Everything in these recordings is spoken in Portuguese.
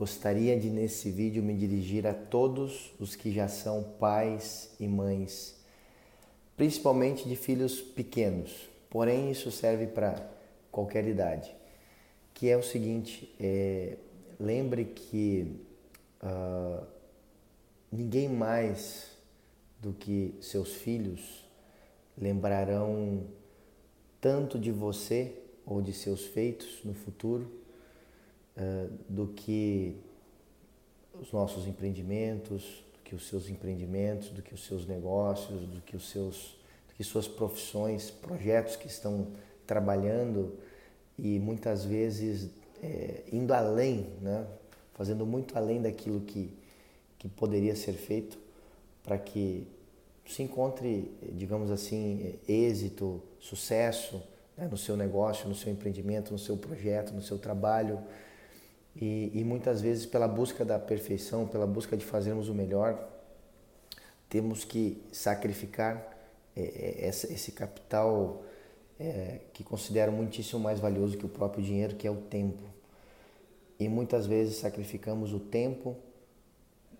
gostaria de nesse vídeo me dirigir a todos os que já são pais e mães, principalmente de filhos pequenos, porém isso serve para qualquer idade, que é o seguinte, é, lembre que uh, ninguém mais do que seus filhos lembrarão tanto de você ou de seus feitos no futuro uh, do que os nossos empreendimentos, do que os seus empreendimentos, do que os seus negócios, do que os seus, do que suas profissões, projetos que estão trabalhando e muitas vezes é, indo além, né? fazendo muito além daquilo que, que poderia ser feito para que se encontre, digamos assim, êxito, sucesso né, no seu negócio, no seu empreendimento, no seu projeto, no seu trabalho. E, e, muitas vezes, pela busca da perfeição, pela busca de fazermos o melhor, temos que sacrificar é, é esse, capital é, que considero muitíssimo mais valioso que o próprio dinheiro, que é o tempo. E muitas vezes sacrificamos o tempo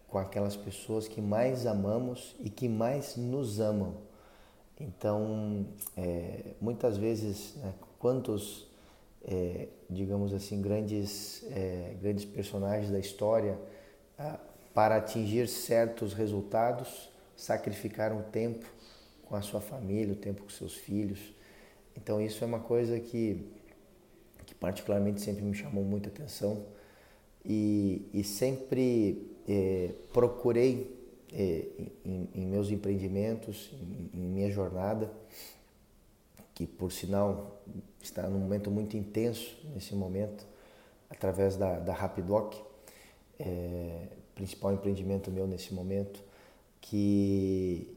com aquelas pessoas que mais amamos e que mais nos amam. Então, muitas vezes, né, quantos, é, digamos assim, grandes, é, grandes personagens da história, ah, para atingir certos resultados, sacrificaram tempo com a sua família, o tempo com seus filhos. Então, isso é uma coisa que, que particularmente sempre me chamou muita atenção e, e sempre é, procurei é, em, em, meus empreendimentos, em, em, minha jornada, que por sinal está num momento muito intenso nesse momento, através da, da Rapidoc, é, principal empreendimento meu nesse momento, que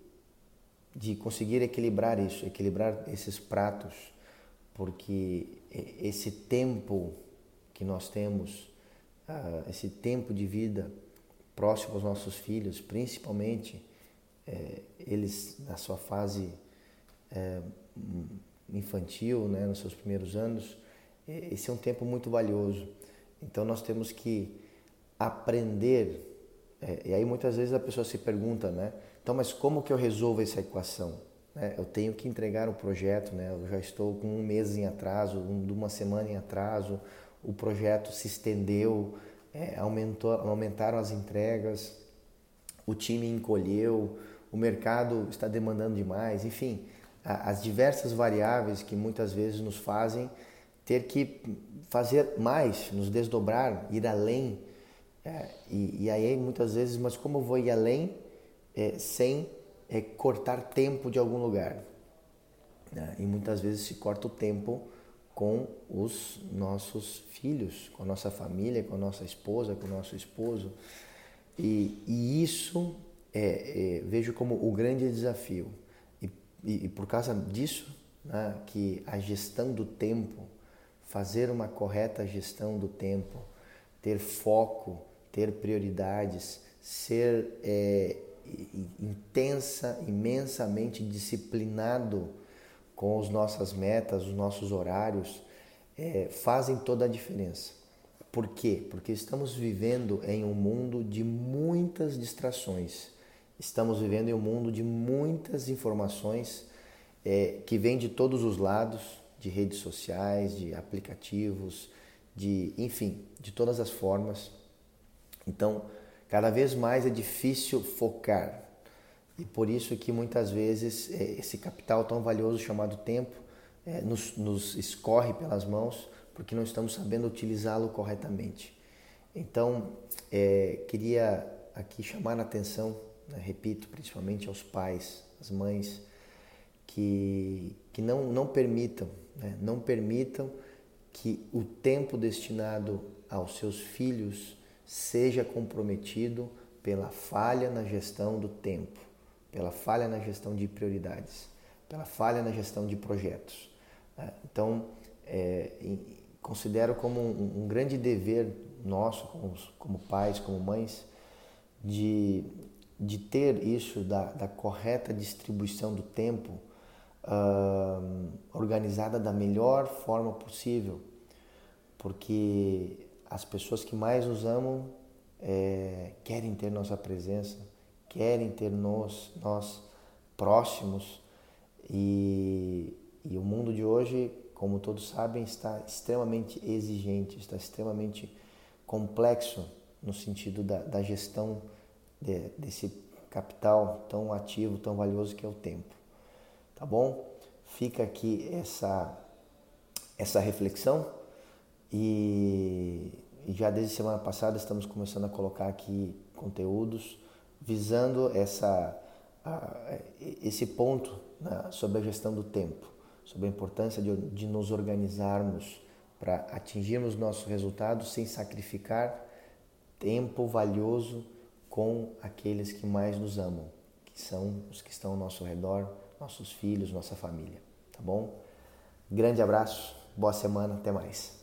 de conseguir equilibrar isso, equilibrar esses pratos, porque esse tempo que nós temos, ah, esse tempo de vida próximo aos nossos filhos, principalmente é, eles na sua fase é, infantil, né, nos seus primeiros anos, esse é um tempo muito valioso. Então nós temos que aprender. É, e aí muitas vezes a pessoa se pergunta, né? Então, mas como que eu resolvo essa equação? Né? Eu tenho que entregar o projeto, né? Eu já estou com um mês em atraso, um, uma semana em atraso. O projeto se estendeu, é, aumentou, aumentaram as entregas, o time encolheu, o mercado está demandando demais, enfim, as diversas variáveis que muitas vezes nos fazem ter que fazer mais, nos desdobrar, ir além. É, e, e, aí muitas vezes, mas como eu vou ir além é, sem é, cortar tempo de algum lugar? Né? E muitas vezes se corta o tempo com os nossos filhos, com a nossa família, com a nossa esposa, com o nosso esposo. E, e isso é, é, vejo como o grande desafio. E, e, por causa disso, né, que a gestão do tempo, fazer uma correta gestão do tempo, ter foco, ter prioridades, ser é, intensa, imensamente disciplinado com as nossas metas, os nossos horários, é, fazem toda a diferença. Por quê? Porque estamos vivendo em um mundo de muitas distrações. Estamos vivendo em um mundo de muitas informações é, que vêm de todos os lados, de redes sociais, de aplicativos, de enfim, de todas as formas. Então, cada vez mais é difícil focar, e por isso que muitas vezes é, esse capital tão valioso chamado tempo é, nos, nos escorre pelas mãos porque não estamos sabendo utilizá-lo corretamente. Então, é, queria aqui chamar a atenção, né, repito, principalmente aos pais, às mães, que, que não, não permitam, né, não permitam que o tempo destinado aos seus filhos seja comprometido pela falha na gestão do tempo pela falha na gestão de prioridades, pela falha na gestão de projetos. Né? Então, é, considero como um, um, grande dever nosso, como, como, pais, como mães, de, de ter isso da, da correta distribuição do tempo uh, organizada da melhor forma possível, porque as pessoas que mais nos amam é, querem ter nossa presença, querem ter nós, nós próximos. E, e o mundo de hoje, como todos sabem, está extremamente exigente, está extremamente complexo no sentido da, da gestão de, desse capital tão ativo, tão valioso que é o tempo. Tá bom? Fica aqui essa, essa reflexão e, e já desde semana passada estamos começando a colocar aqui conteúdos visando essa, a, esse ponto né, sobre a gestão do tempo, sobre a importância de, de nos organizarmos para atingirmos nossos resultados sem sacrificar tempo valioso com aqueles que mais nos amam, que são os que estão ao nosso redor, nossos filhos, nossa família, tá bom? Grande abraço, boa semana, até mais.